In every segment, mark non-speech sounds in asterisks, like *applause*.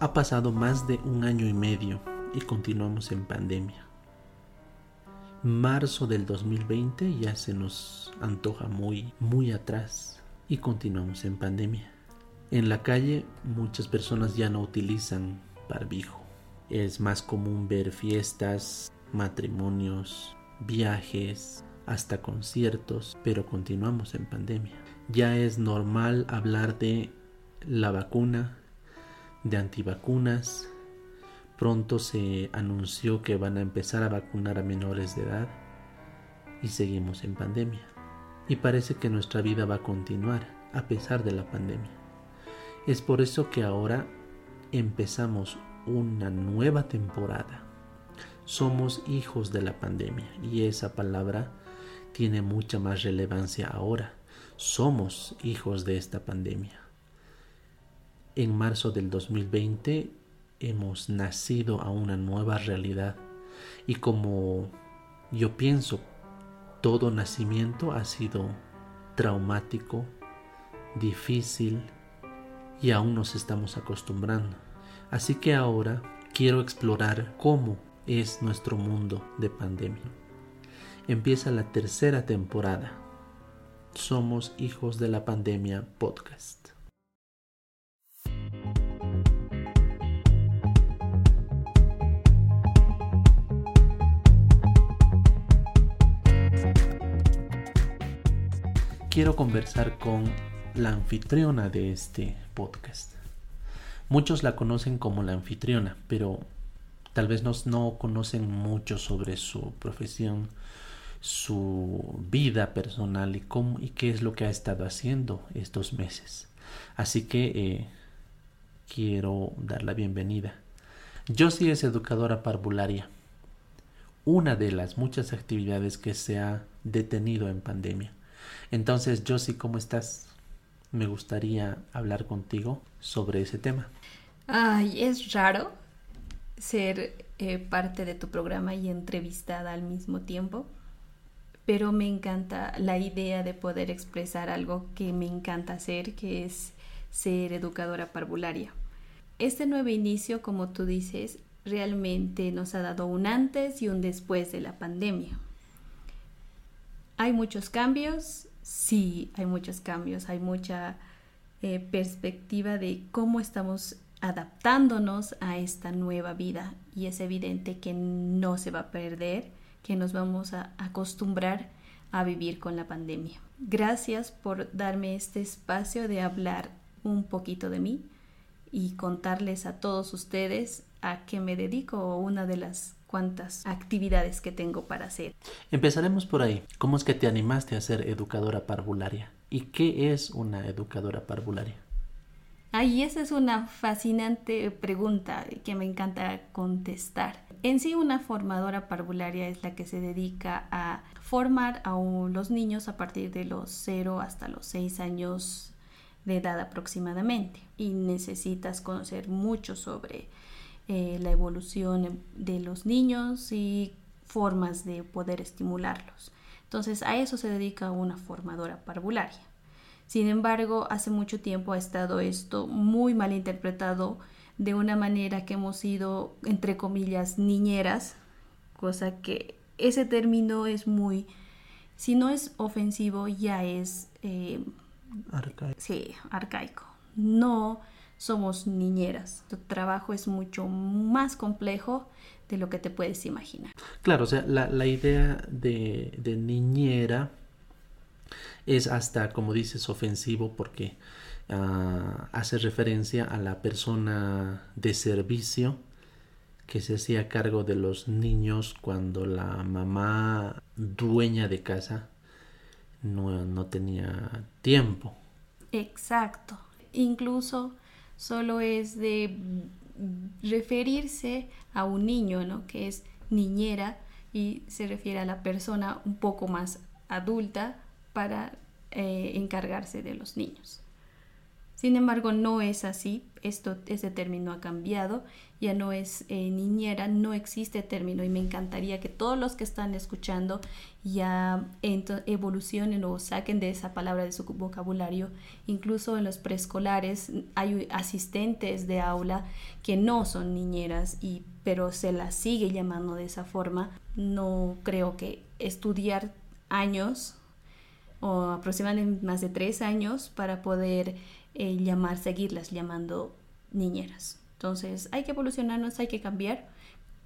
Ha pasado más de un año y medio y continuamos en pandemia. Marzo del 2020 ya se nos antoja muy, muy atrás y continuamos en pandemia. En la calle muchas personas ya no utilizan barbijo. Es más común ver fiestas, matrimonios, viajes, hasta conciertos, pero continuamos en pandemia. Ya es normal hablar de la vacuna, de antivacunas. Pronto se anunció que van a empezar a vacunar a menores de edad y seguimos en pandemia. Y parece que nuestra vida va a continuar a pesar de la pandemia. Es por eso que ahora empezamos una nueva temporada. Somos hijos de la pandemia y esa palabra tiene mucha más relevancia ahora. Somos hijos de esta pandemia en marzo del 2020 hemos nacido a una nueva realidad y como yo pienso, todo nacimiento ha sido traumático, difícil y aún nos estamos acostumbrando. Así que ahora quiero explorar cómo es nuestro mundo de pandemia. Empieza la tercera temporada. Somos hijos de la pandemia podcast. Quiero conversar con la anfitriona de este podcast. Muchos la conocen como la anfitriona, pero tal vez no, no conocen mucho sobre su profesión, su vida personal y, cómo, y qué es lo que ha estado haciendo estos meses. Así que eh, quiero dar la bienvenida. sí es educadora parvularia, una de las muchas actividades que se ha detenido en pandemia. Entonces, Josie, ¿cómo estás? Me gustaría hablar contigo sobre ese tema. Ay, es raro ser eh, parte de tu programa y entrevistada al mismo tiempo, pero me encanta la idea de poder expresar algo que me encanta hacer, que es ser educadora parvularia. Este nuevo inicio, como tú dices, realmente nos ha dado un antes y un después de la pandemia. Hay muchos cambios, sí, hay muchos cambios, hay mucha eh, perspectiva de cómo estamos adaptándonos a esta nueva vida. Y es evidente que no se va a perder, que nos vamos a acostumbrar a vivir con la pandemia. Gracias por darme este espacio de hablar un poquito de mí y contarles a todos ustedes a qué me dedico, una de las cuántas actividades que tengo para hacer. Empezaremos por ahí. ¿Cómo es que te animaste a ser educadora parvularia? ¿Y qué es una educadora parvularia? Ay, esa es una fascinante pregunta que me encanta contestar. En sí, una formadora parvularia es la que se dedica a formar a los niños a partir de los 0 hasta los 6 años de edad aproximadamente. Y necesitas conocer mucho sobre eh, la evolución de los niños y formas de poder estimularlos. Entonces a eso se dedica una formadora parvularia. Sin embargo, hace mucho tiempo ha estado esto muy mal interpretado de una manera que hemos sido, entre comillas, niñeras, cosa que ese término es muy, si no es ofensivo, ya es... Eh, arcaico. Sí, arcaico. No somos niñeras. Tu trabajo es mucho más complejo de lo que te puedes imaginar. Claro, o sea, la, idea de, niñera es hasta, como dices, ofensivo porque ah, hace referencia a la persona de servicio que se hacía cargo de los niños cuando la mamá dueña de casa no, no tenía tiempo. Exacto. Incluso solo es de referirse a un niño, ¿no? Que es niñera y se refiere a la persona un poco más adulta para eh, encargarse de los niños. Sin embargo, no es así, esto, ese término ha cambiado, ya no es eh, niñera, no existe término y me encantaría que todos los que están escuchando ya evolucionen o saquen de esa palabra de su vocabulario. Incluso en los preescolares hay asistentes de aula que no son niñeras y pero se las sigue llamando de esa forma. No creo que estudiar años o aproximadamente más de tres años para poder eh, llamar, seguirlas llamando niñeras. Entonces hay que evolucionarnos, hay que cambiar,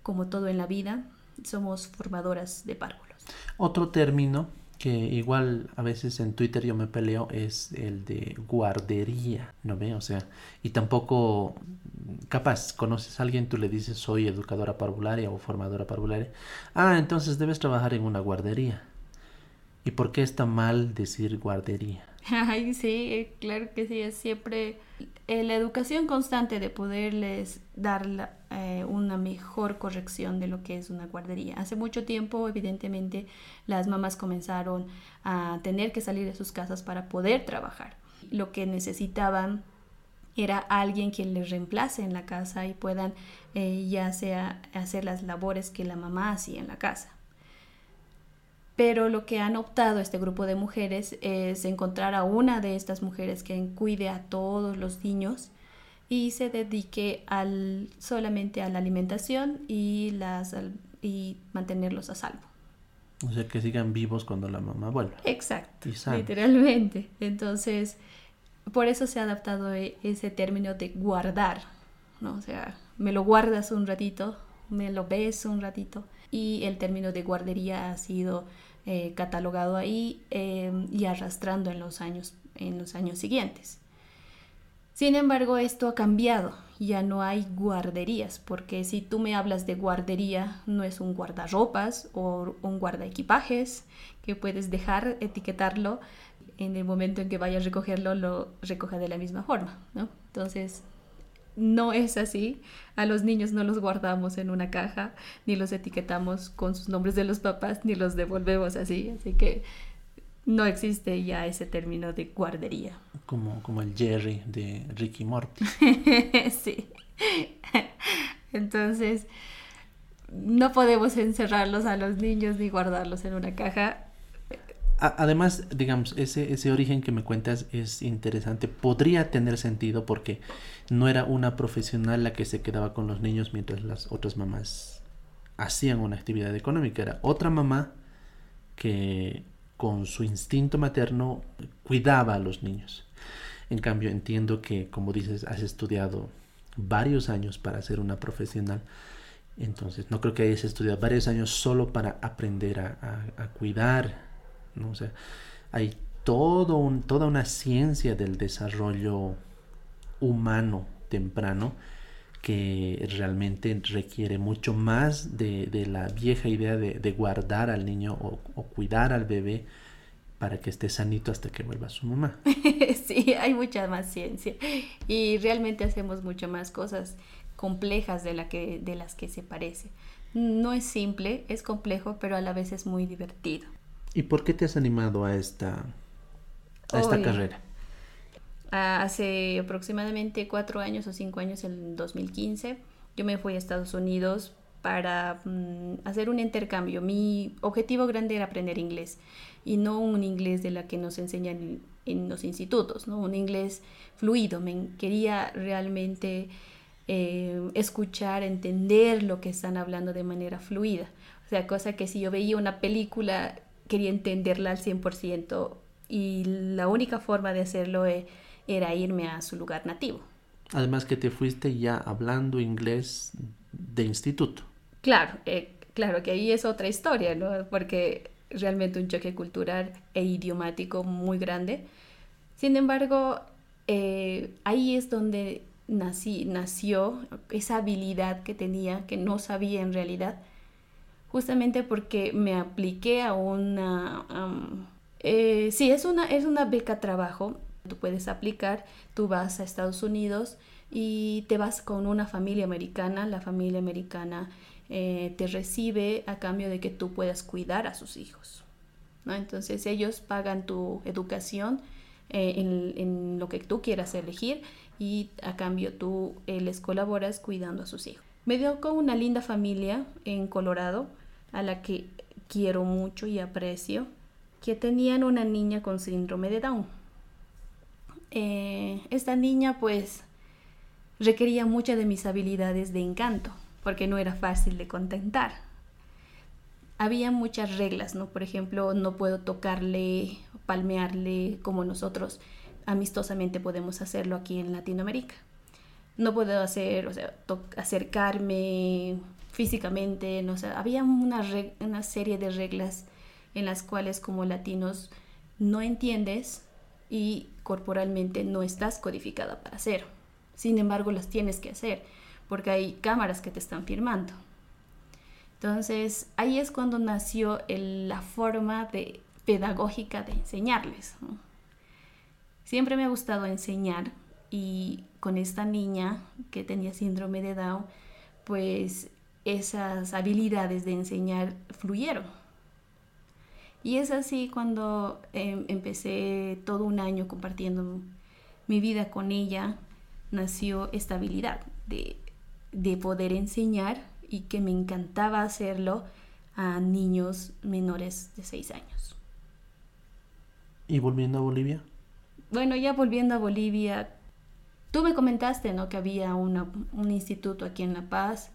como todo en la vida, somos formadoras de párvulos. Otro término que igual a veces en Twitter yo me peleo es el de guardería, ¿no ve? O sea, y tampoco, capaz, conoces a alguien, tú le dices soy educadora parvularia o formadora parvularia, ah, entonces debes trabajar en una guardería. ¿Y por qué está mal decir guardería? *laughs* Ay, sí, claro que sí, es siempre eh, la educación constante de poderles dar eh, una mejor corrección de lo que es una guardería. Hace mucho tiempo, evidentemente, las mamás comenzaron a tener que salir de sus casas para poder trabajar. Lo que necesitaban era alguien quien les reemplace en la casa y puedan eh, ya sea hacer las labores que la mamá hacía en la casa pero lo que han optado este grupo de mujeres es encontrar a una de estas mujeres que cuide a todos los niños y se dedique al, solamente a la alimentación y, las, y mantenerlos a salvo. O sea, que sigan vivos cuando la mamá vuelva. Exacto, literalmente. Entonces, por eso se ha adaptado e, ese término de guardar, ¿no? O sea, me lo guardas un ratito, me lo ves un ratito y el término de guardería ha sido eh, catalogado ahí em, y arrastrando en los, años, en los años siguientes. Sin embargo, esto ha cambiado, ya no hay guarderías, porque si tú me hablas de guardería, no es un guardarropas o un guardaequipajes que puedes dejar, etiquetarlo, en el momento en que vayas a recogerlo, lo recoja de la misma forma, ¿no? Entonces, no es así. A los niños no los guardamos en una caja, ni los etiquetamos con sus nombres de los papás, ni los devolvemos así. Así que no existe ya ese término de guardería. Como, como el Jerry de Ricky Morty. *laughs* sí. Entonces, no podemos encerrarlos a los niños ni guardarlos en una caja además, digamos, ese, ese origen que me cuentas es interesante. Podría tener sentido porque no era una profesional la que se quedaba con los niños mientras las otras mamás hacían una actividad económica. Era otra mamá que con su instinto materno cuidaba a los niños. En cambio, entiendo que, como dices, has estudiado varios años para ser una profesional. Entonces, no creo que hayas estudiado varios años solo para aprender a, a cuidar ¿no? O sea, hay todo toda una ciencia del desarrollo humano temprano que realmente requiere mucho más de, la vieja idea de, guardar al niño o, cuidar al bebé para que esté sanito hasta que vuelva su mamá. *laughs* sí, hay mucha más ciencia y realmente hacemos mucho más cosas complejas de, la que, de las que se parece. No es simple, es complejo, pero a la vez es muy divertido. ¿Y por qué te has animado a esta, a esta carrera? Hace aproximadamente cuatro años o cinco años, en 2015, yo me fui a Estados Unidos para mm, hacer un intercambio. Mi objetivo grande era aprender inglés y no un inglés de la que nos enseñan en, los institutos, ¿no? un inglés fluido. Me quería realmente eh, escuchar, entender lo que están hablando de manera fluida. O sea, cosa que si yo veía una película quería entenderla al 100% y la única forma de hacerlo e, era irme a su lugar nativo. Además que te fuiste ya hablando inglés de instituto. Claro, eh, claro que ahí es otra historia, ¿no? Porque realmente un choque cultural e idiomático muy grande. Sin embargo, eh, ahí es donde nací, nació esa habilidad que tenía, que no sabía en realidad, justamente porque me apliqué a una... Eh, sí, es una, es una beca trabajo. Tú puedes aplicar, tú vas a Estados Unidos y te vas con una familia americana. La familia americana eh, te recibe a cambio de que tú puedas cuidar a sus hijos. ¿no? Entonces ellos pagan tu educación eh, en, lo que tú quieras elegir y a cambio tú les colaboras cuidando a sus hijos. Me dio con una linda familia en Colorado a la que quiero mucho y aprecio, que tenían una niña con síndrome de Down. Eh, esta niña pues requería muchas de mis habilidades de encanto, porque no era fácil de contentar. Había muchas reglas, ¿no? Por ejemplo, no puedo tocarle, palmearle como nosotros amistosamente podemos hacerlo aquí en Latinoamérica. No puedo hacer, o sea, acercarme físicamente, no había una, una serie de reglas en las cuales como latinos no entiendes y corporalmente no estás codificada para hacer. Sin embargo, las tienes que hacer porque hay cámaras que te están firmando. Entonces, ahí es cuando nació la forma de, pedagógica de enseñarles. Siempre me ha gustado enseñar y con esta niña que tenía síndrome de Down, pues esas habilidades de enseñar fluyeron. Y es así cuando em, empecé todo un año compartiendo mi vida con ella, nació esta habilidad de, de poder enseñar y que me encantaba hacerlo a niños menores de 6 años. ¿Y volviendo a Bolivia? Bueno, ya volviendo a Bolivia, tú me comentaste, ¿no? Que había un instituto aquí en La Paz,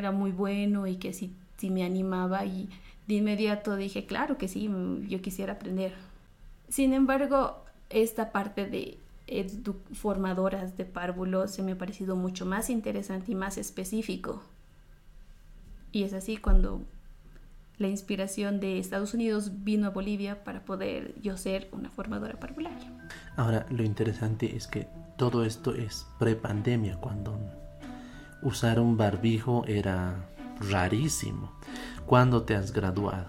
era muy bueno y que sí, sí me animaba y de inmediato dije, claro que sí, yo quisiera aprender. Sin embargo, esta parte de formadoras de párvulos se me ha parecido mucho más interesante y más específico. Y es así cuando la inspiración de Estados Unidos vino a Bolivia para poder yo ser una formadora parvularia. Ahora, lo interesante es que todo esto es pre-pandemia, cuando usar un barbijo era rarísimo. ¿Cuándo te has graduado?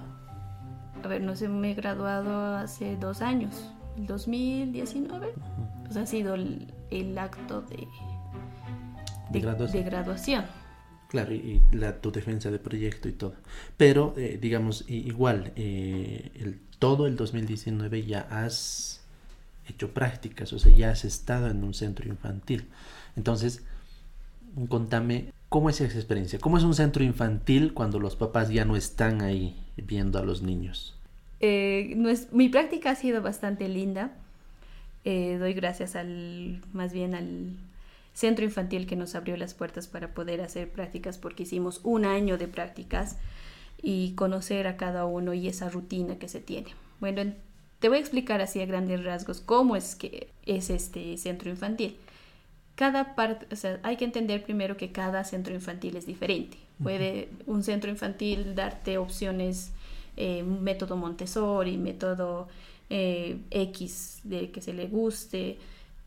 A ver, no sé, me he graduado hace dos años, el 2019. Pues ha sido el, acto de, de, graduación. Claro, y, la, tu defensa de proyecto y todo. Pero, eh, digamos, igual, eh, el, todo el 2019 ya has hecho prácticas, o sea, ya has estado en un centro infantil. Entonces, contame cómo es esa experiencia, cómo es un centro infantil cuando los papás ya no están ahí viendo a los niños. Eh, mi práctica ha sido bastante linda. Eh, doy gracias al, más bien al centro infantil que nos abrió las puertas para poder hacer prácticas porque hicimos un año de prácticas y conocer a cada uno y esa rutina que se tiene. Bueno, te voy a explicar así a grandes rasgos cómo es que es este centro infantil cada parte, o sea, hay que entender primero que cada centro infantil es diferente. Puede un centro infantil darte opciones, eh, método Montessori, método eh, X de que se le guste.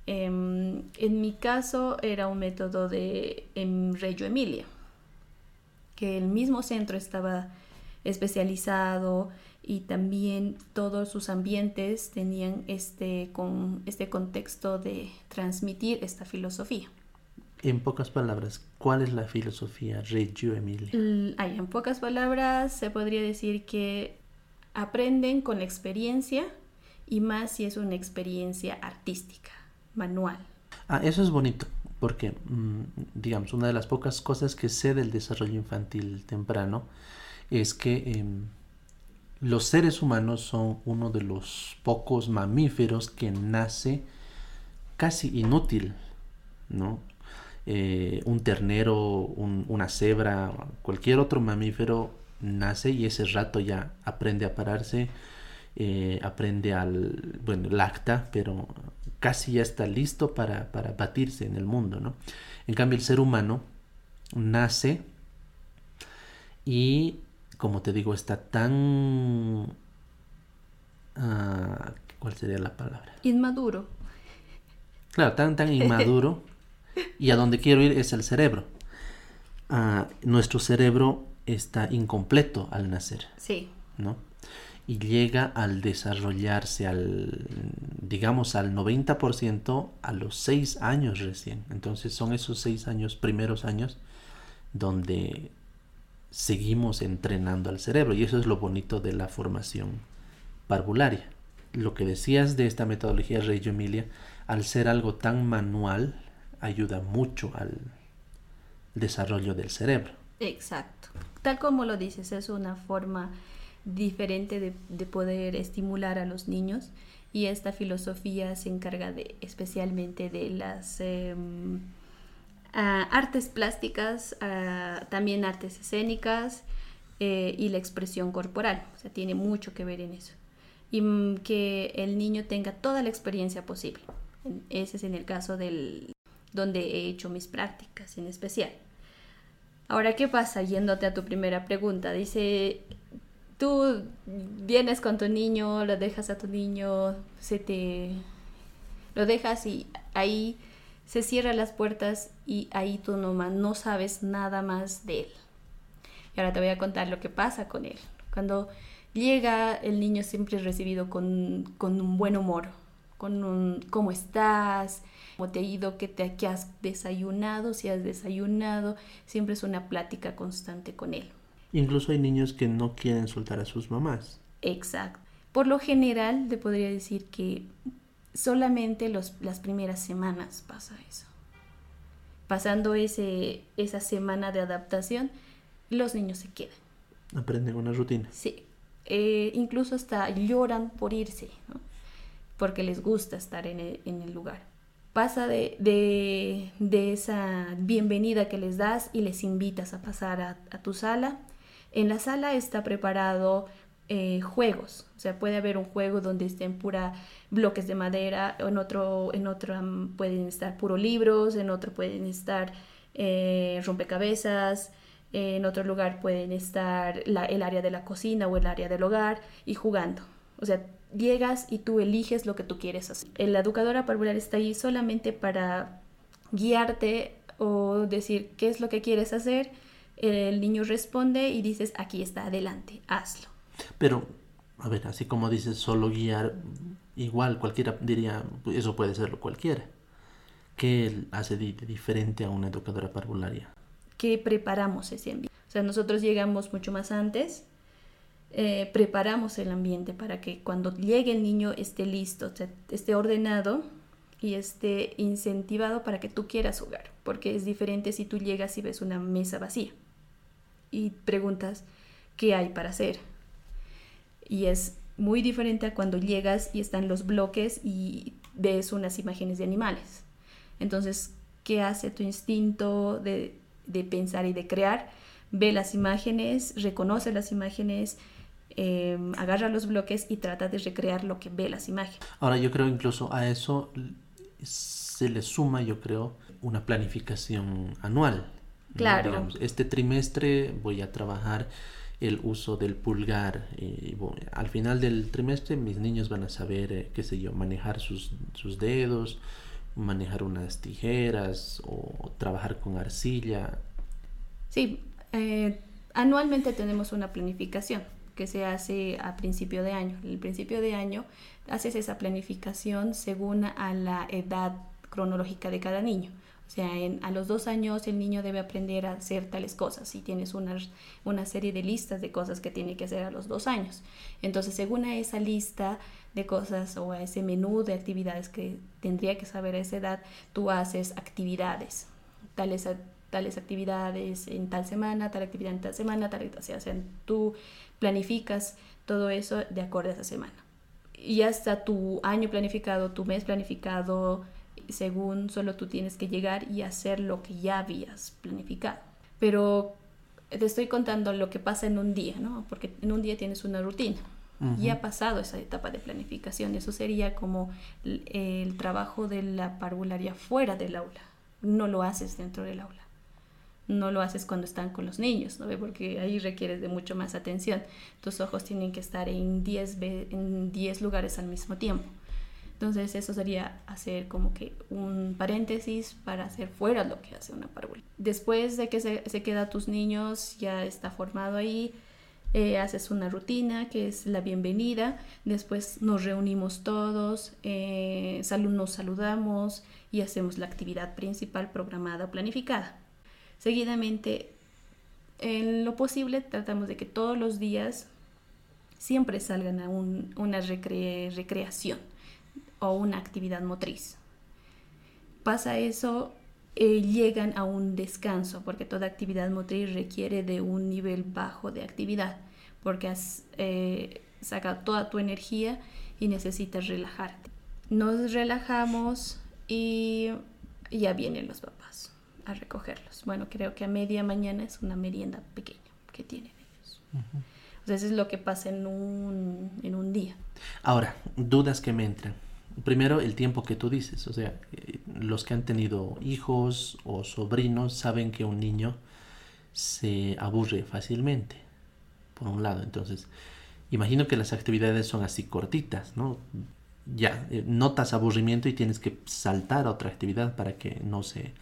Em, en mi caso era un método de en Reggio Emilia, que el mismo centro estaba especializado y también todos sus ambientes tenían este, con, este contexto de transmitir esta filosofía. En pocas palabras, ¿cuál es la filosofía Reggio Emilia? en pocas palabras se podría decir que aprenden con la experiencia y más si es una experiencia artística, manual. Ah, eso es bonito, porque, mm, digamos, una de las pocas cosas que sé del desarrollo infantil temprano es que em, los seres humanos son uno de los pocos mamíferos que nace casi inútil, ¿no? Eh, un ternero, una cebra, cualquier otro mamífero nace y ese rato ya aprende a pararse, eh, aprende al, bueno, lacta, pero casi ya está listo para, para batirse en el mundo, ¿no? En cambio el ser humano nace y como te digo, está tan... Ah, ¿Cuál sería la palabra? Inmaduro. Claro, tan, tan inmaduro. *laughs* y a donde quiero ir es el cerebro. Ah, nuestro cerebro está incompleto al nacer. Sí. ¿No? Y llega al desarrollarse al, digamos, al 90% a los 6 años recién. Entonces son esos 6 años, primeros años, donde seguimos entrenando al cerebro y eso es lo bonito de la formación parvularia. lo que decías de esta metodología Reggio Emilia, al ser algo tan manual, ayuda mucho al desarrollo del cerebro. Exacto. Tal como lo dices, es una forma diferente de, poder estimular a los niños y esta filosofía se encarga de especialmente de las artes plásticas, también artes escénicas eh, y la expresión corporal. O sea, tiene mucho que ver en eso. Y que el niño tenga toda la experiencia posible. Ese es en el caso del donde he hecho mis prácticas en especial. Ahora, ¿qué pasa? Yéndote a tu primera pregunta, dice, tú vienes con tu niño, lo dejas a tu niño, se te... lo dejas y ahí se cierran las puertas y ahí tú nomás no sabes nada más de él. Y ahora te voy a contar lo que pasa con él. Cuando llega, el niño siempre es recibido con, con un buen humor, con un ¿cómo estás? ¿Cómo te ha ido? ¿Qué, te, ¿Qué has desayunado? Si has desayunado, siempre es una plática constante con él. Incluso hay niños que no quieren soltar a sus mamás. Exacto. Por lo general, te podría decir que solamente los, las primeras semanas pasa eso. Pasando ese, esa semana de adaptación, los niños se quedan. Aprenden una rutina. Sí. Eh, incluso hasta lloran por irse. ¿no? porque les gusta estar en el, lugar. Pasa de, de, esa bienvenida que les das y les invitas a pasar a, tu sala. En la sala está preparado eh, juegos, o sea, puede haber un juego donde estén pura bloques de madera, en otro, en otro mm, pueden estar puro libros, en otro pueden estar eh, rompecabezas, en otro lugar pueden estar el área de la cocina o el área del hogar y jugando. O sea, llegas y tú eliges lo que tú quieres hacer. La educadora parvular está ahí solamente para guiarte o decir qué es lo que quieres hacer. El niño responde y dices, aquí está, adelante, hazlo. Pero, a ver, así como dices, solo guiar, igual cualquiera diría, eso puede serlo cualquiera. ¿Qué hace diferente a una educadora parvularia? Que preparamos ese ambiente. O sea, nosotros llegamos mucho más antes, eh, preparamos el ambiente para que cuando llegue el niño esté listo, esté ordenado y esté incentivado para que tú quieras jugar, porque es diferente si tú llegas y ves una mesa vacía y preguntas qué hay para hacer. Y es muy diferente a cuando llegas y están los bloques y ves unas imágenes de animales. Entonces, ¿qué hace tu instinto de, de pensar y de crear? Ve las imágenes, reconoce las imágenes, Em, agarra los bloques y trata de recrear lo que ve las imágenes. Ahora yo creo incluso a eso se le suma, yo creo, una planificación anual. Claro. este trimestre voy a trabajar el uso del pulgar. Y, al final del trimestre mis niños van a saber, eh, qué sé yo, manejar sus, sus dedos, manejar unas tijeras o trabajar con arcilla. Sí, eh, anualmente tenemos una planificación que se hace a principio de año. El principio de año haces esa planificación según a la edad cronológica de cada niño. O sea, a los dos años el niño debe aprender a hacer tales cosas y tienes una, una serie de listas de cosas que tiene que hacer a los dos años. Entonces, según a esa lista de cosas o a ese menú de actividades que tendría que saber a esa edad, tú haces actividades, tales, tales actividades en tal semana, tal actividad en tal semana, tal, o sea, tú planificas todo eso de acuerdo a esa semana. Y hasta tu año planificado, tu mes planificado, según solo tú tienes que llegar y hacer lo que ya habías planificado. Pero te estoy contando lo que pasa en un día, ¿no? Porque en un día tienes una rutina. Y ha pasado esa etapa de planificación. Eso sería como el, el trabajo de la parvularia fuera del aula. No lo haces dentro del aula no lo haces cuando están con los niños, ¿no? Porque ahí requieres de mucho más atención. Tus ojos tienen que estar en 10 en diez lugares al mismo tiempo. Entonces eso sería hacer como que un paréntesis para hacer fuera lo que hace una parábola. Después de que se, se queda tus niños, ya está formado ahí, eh, haces una rutina que es la bienvenida, después nos reunimos todos, eh, nos saludamos y hacemos la actividad principal programada o planificada. Seguidamente, en lo posible, tratamos de que todos los días siempre salgan a una recreación o una actividad motriz. Pasa eso, eh, llegan a un descanso, porque toda actividad motriz requiere de un nivel bajo de actividad, porque has eh, sacado toda tu energía y necesitas relajarte. Nos relajamos y ya vienen los papás a recogerlos. Bueno, creo que a media mañana es una merienda pequeña que tienen ellos. Eso es lo que pasa en un, en un día. Ahora, dudas que me entran. Primero, el tiempo que tú dices. O sea, eh, los que han tenido hijos o sobrinos saben que un niño se aburre fácilmente, por un lado. Entonces, imagino que las actividades son así cortitas, ¿no? Ya, eh, notas aburrimiento y tienes que saltar a otra actividad para que no se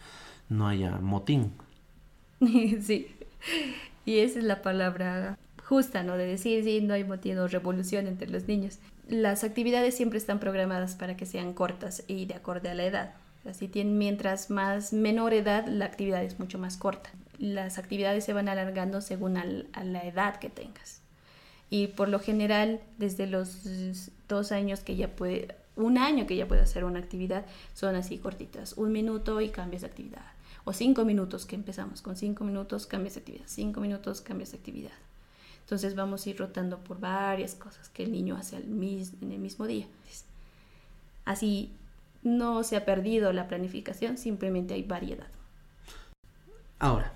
no haya motín. *laughs* sí. Y esa es la palabra justa, ¿no? De decir, sí, no hay motín o revolución entre los niños. Las actividades siempre están programadas para que sean cortas y de acorde a la edad. Así tienen, mientras más menor edad, la actividad es mucho más corta. Las actividades se van alargando según a la edad que tengas. Y por lo general, desde los dos años que ya puede, un año que ya puede hacer una actividad, son así cortitas. Un minuto y cambias de actividad o cinco minutos que empezamos. Con cinco minutos cambias de actividad, cinco minutos cambias de actividad. Entonces vamos a ir rotando por varias cosas que el niño hace en el mismo día. Así no se ha perdido la planificación, simplemente hay variedad. Ahora,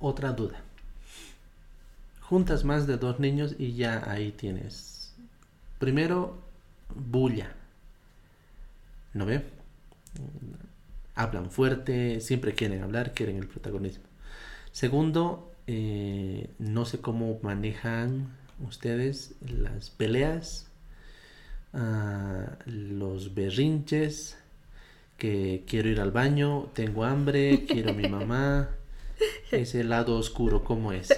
otra duda. Juntas más de dos niños y ya ahí tienes. Primero, bulla. ¿No ve? hablan fuerte, siempre quieren hablar, quieren el protagonismo. Segundo, eh, no sé cómo manejan ustedes las peleas, ah, los berrinches, que quiero ir al baño, tengo hambre, quiero a mi mamá. *laughs* Ese lado oscuro, ¿cómo es?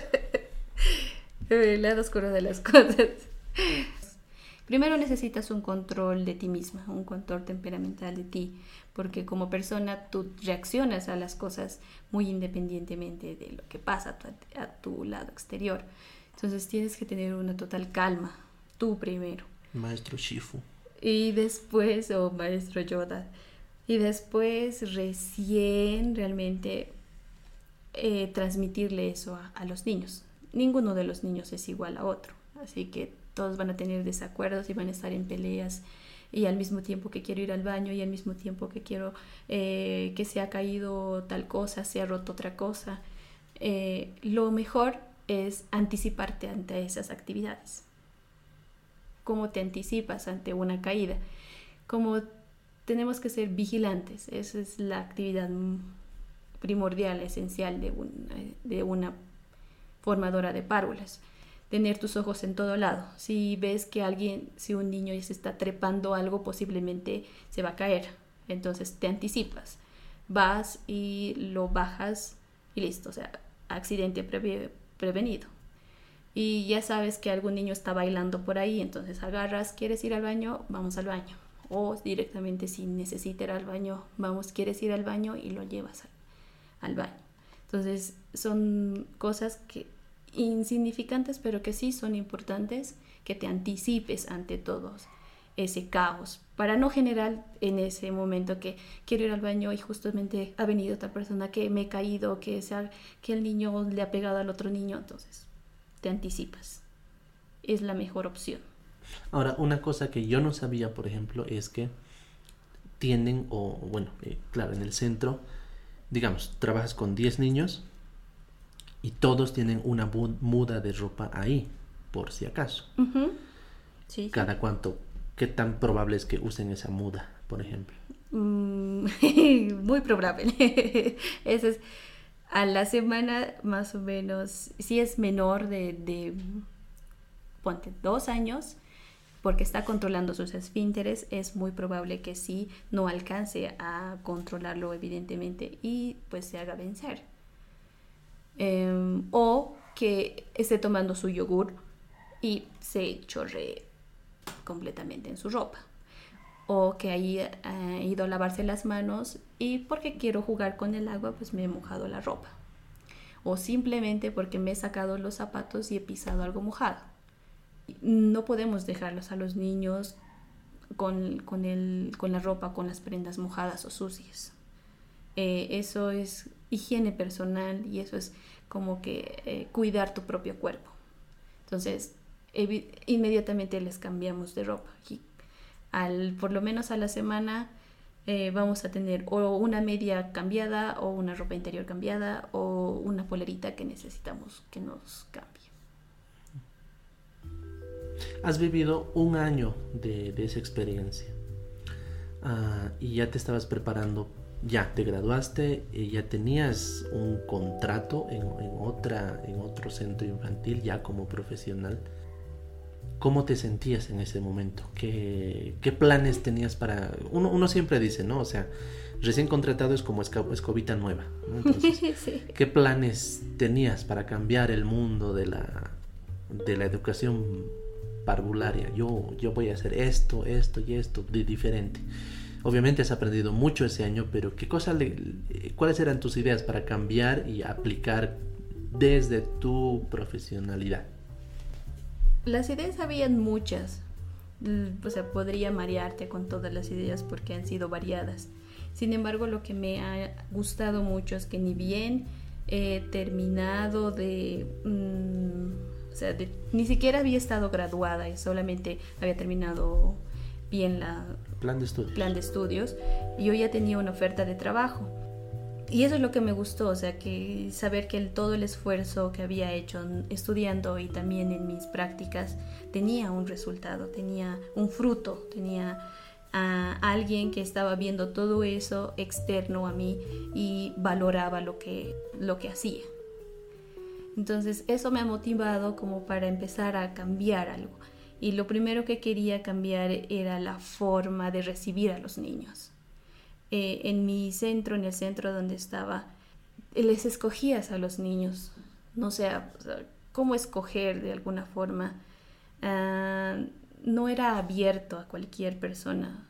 El lado oscuro de las cosas. Primero necesitas un control de ti misma, un control temperamental de ti, porque como persona tú reaccionas a las cosas muy independientemente de lo que pasa a tu, lado exterior. Entonces tienes que tener una total calma, tú primero. Maestro Shifu. Y después, o oh, Maestro Yoda. Y después recién realmente eh, transmitirle eso a los niños. Ninguno de los niños es igual a otro. Así que todos van a tener desacuerdos y van a estar en peleas y al mismo tiempo que quiero ir al baño y al mismo tiempo que quiero eh, que se ha caído tal cosa, se ha roto otra cosa. Eh, lo mejor es anticiparte ante esas actividades. ¿Cómo te anticipas ante una caída? Como tenemos que ser vigilantes, esa es la actividad primordial, esencial de de una formadora de párvulas tener tus ojos en todo lado. Si ves que alguien, si un niño se está trepando algo, posiblemente se va a caer. Entonces te anticipas, vas y lo bajas y listo, o sea, accidente prevenido. Y ya sabes que algún niño está bailando por ahí, entonces agarras, quieres ir al baño, vamos al baño. O directamente si necesita ir al baño, vamos, quieres ir al baño y lo llevas al baño. Entonces son cosas que insignificantes, pero que sí son importantes, que te anticipes ante todos ese caos, para no generar en ese momento que quiero ir al baño y justamente ha venido otra persona que me he caído, que, sea, que el niño le ha pegado al otro niño, entonces te anticipas. Es la mejor opción. Ahora, una cosa que yo no sabía, por ejemplo, es que tienen, o bueno, eh, claro, en el centro, digamos, trabajas con 10 niños y todos tienen una muda de ropa ahí, por si acaso. Cada cuánto, ¿qué tan probable es que usen esa muda, por ejemplo? Mm, *laughs* muy probable. *laughs* Eso es a la semana más o menos, si es menor de, de ponte, dos años, porque está controlando sus esfínteres, es muy probable que sí no alcance a controlarlo evidentemente y pues se haga vencer. Em, o que esté tomando su yogur y se chorre completamente en su ropa. O que haya ido a lavarse las manos y porque quiero jugar con el agua, pues me he mojado la ropa. O simplemente porque me he sacado los zapatos y he pisado algo mojado. No podemos dejarlos a los niños con, con, el, con la ropa, con las prendas mojadas o sucias. Eh, eso es higiene personal y eso es como que eh, cuidar tu propio cuerpo. Entonces, inmediatamente les cambiamos de ropa. Al, por lo menos a la semana eh, vamos a tener o una media cambiada o una ropa interior cambiada o una polerita que necesitamos que nos cambie. Has vivido un año de, esa experiencia ah, y ya te estabas preparando, ya te graduaste, y ya tenías un contrato en, otra, en otro centro infantil ya como profesional. ¿Cómo te sentías en ese momento? ¿Qué, planes tenías para...? Uno, siempre dice, ¿no? O sea, recién contratado es como escobita nueva. *laughs* ¿Qué planes tenías para cambiar el mundo de la, de la educación parvularia? Yo, yo voy a hacer esto, esto y esto de diferente. Obviamente has aprendido mucho ese año, pero ¿qué cosa ¿cuáles eran tus ideas para cambiar y aplicar desde tu profesionalidad? Las ideas habían muchas, o sea, podría marearte con todas las ideas porque han sido variadas. Sin embargo, lo que me ha gustado mucho es que ni bien he terminado de... Mm, o sea, ni siquiera había estado graduada y solamente había terminado bien la plan de estudios. Plan de estudios. Yo ya tenía una oferta de trabajo. Y eso es lo que me gustó, o sea, que saber que todo el esfuerzo que había hecho estudiando y también en mis prácticas tenía un resultado, tenía un fruto, tenía a alguien que estaba viendo todo eso externo a mí y valoraba lo que, lo que hacía. Entonces eso me ha motivado como para empezar a cambiar algo. Y lo primero que quería cambiar era la forma de recibir a los niños. Eh, en mi centro, en el centro donde estaba, les escogías a los niños. No sé, cómo escoger de alguna forma. Ah, no era abierto a cualquier persona.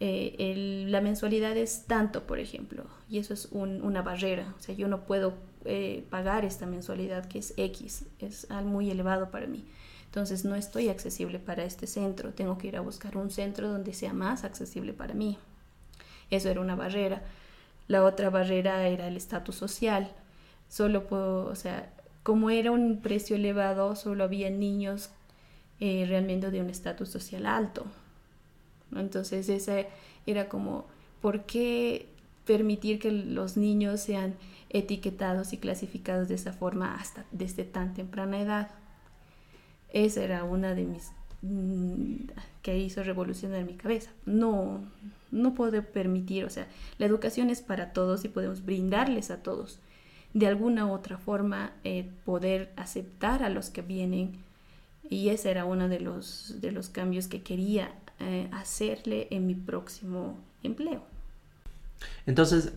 Eh, la mensualidad es tanto, por ejemplo, y eso es una barrera. O sea, yo no puedo eh, pagar esta mensualidad que es X, es muy elevado para mí. Entonces no estoy accesible para este centro, tengo que ir a buscar un centro donde sea más accesible para mí. Eso era una barrera. La otra barrera era el estatus social. Solo puedo, o sea, como era un precio elevado, solo había niños eh, realmente de un estatus social alto. Entonces esa era como, ¿por qué permitir que los niños sean etiquetados y clasificados de esa forma hasta desde tan temprana edad? Esa era una de mis mm, que hizo revolucionar mi cabeza. No, no puedo permitir, o sea, la educación es para todos y podemos brindarles a todos. De alguna u otra forma, eh, poder aceptar a los que vienen. Y ese era uno de los, de los cambios que quería eh, hacerle en mi próximo empleo. Entonces,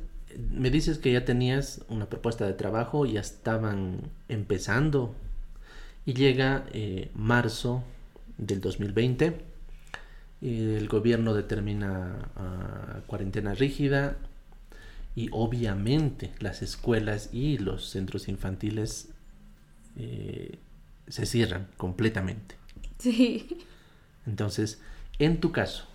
me dices que ya tenías una propuesta de trabajo, ya estaban empezando y llega eh, marzo del 2020 el gobierno determina ah, cuarentena rígida y obviamente las escuelas y los centros infantiles eh, se cierran completamente. Sí. Entonces, en tu caso,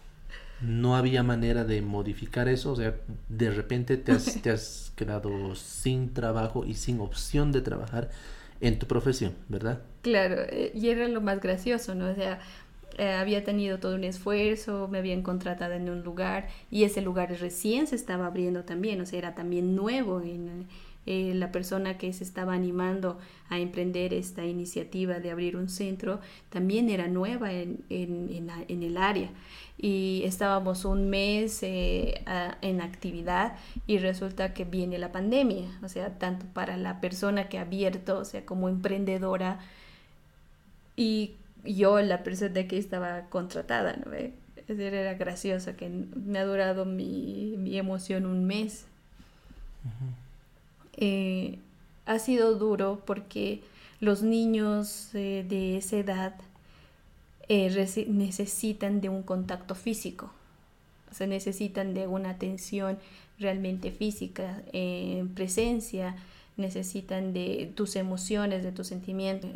no había manera de modificar eso, o sea, de repente te has, *laughs* te has quedado sin trabajo y sin opción de trabajar en tu profesión, ¿verdad? Claro, eh, y era lo más gracioso, ¿no? O sea, eh, había tenido todo un esfuerzo, me habían contratado en un lugar y ese lugar recién se estaba abriendo también, o sea, era también nuevo en, eh, la persona que se estaba animando a emprender esta iniciativa de abrir un centro también era nueva en, en, el área y estábamos un mes eh, en actividad y resulta que viene la pandemia, o sea, tanto para la persona que ha abierto, o sea, como emprendedora y yo la persona que estaba contratada, ¿no? Era gracioso que me ha durado mi, mi emoción un mes. Eh, ha sido duro porque los niños eh, de esa edad eh, necesitan de un contacto físico, o necesitan de una atención realmente física, presencia, necesitan de tus emociones, de tus sentimientos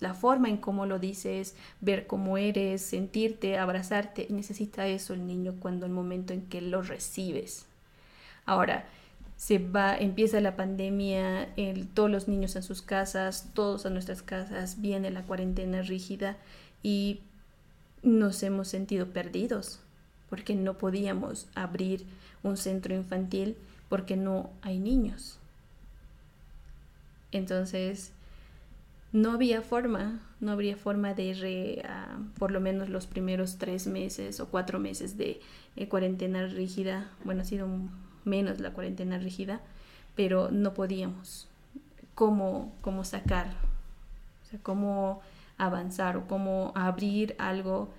la forma en cómo lo dices, ver cómo eres, sentirte, abrazarte, necesita eso el niño cuando el momento en que lo recibes. Ahora, se va, empieza la pandemia, todos los niños en sus casas, todos a nuestras casas, viene la cuarentena rígida y nos hemos sentido perdidos porque no podíamos abrir un centro infantil porque no hay niños. Entonces, no había forma, no habría forma de, re, ah, por lo menos los primeros tres meses o cuatro meses de eh, cuarentena rígida, bueno, ha sido menos la cuarentena rígida, pero no podíamos cómo, cómo sacar, o sea, cómo avanzar o cómo abrir algo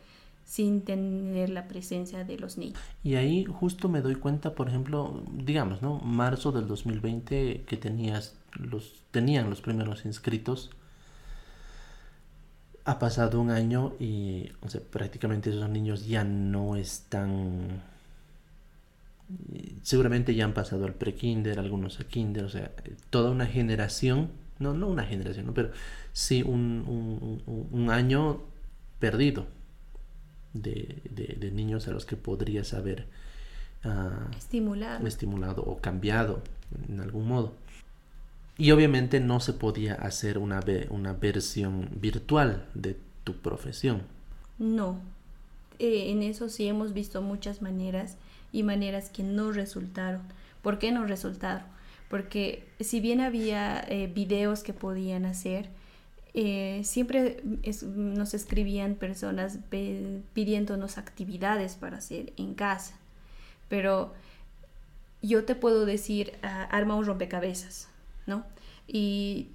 sin tener la presencia de los niños. Y ahí justo me doy cuenta, por ejemplo, digamos, ¿no? Marzo del 2020 que tenías los tenían los primeros inscritos. Ha pasado un año y o sea, prácticamente esos niños ya no están seguramente ya han pasado al pre-kinder, algunos a kinder, o sea, toda una generación, no, no una generación, pero sí un, un año perdido de, niños a los que podrías haber ah, estimulado. estimulado o cambiado en algún modo. Y obviamente no se podía hacer una, una versión virtual de tu profesión. No, eh, en eso sí hemos visto muchas maneras y maneras que no resultaron. ¿Por qué no resultaron? Porque si bien había eh, videos que podían hacer, eh, siempre nos escribían personas pidiéndonos actividades para hacer en casa. Pero yo te puedo decir, ah, arma un rompecabezas, ¿no? Y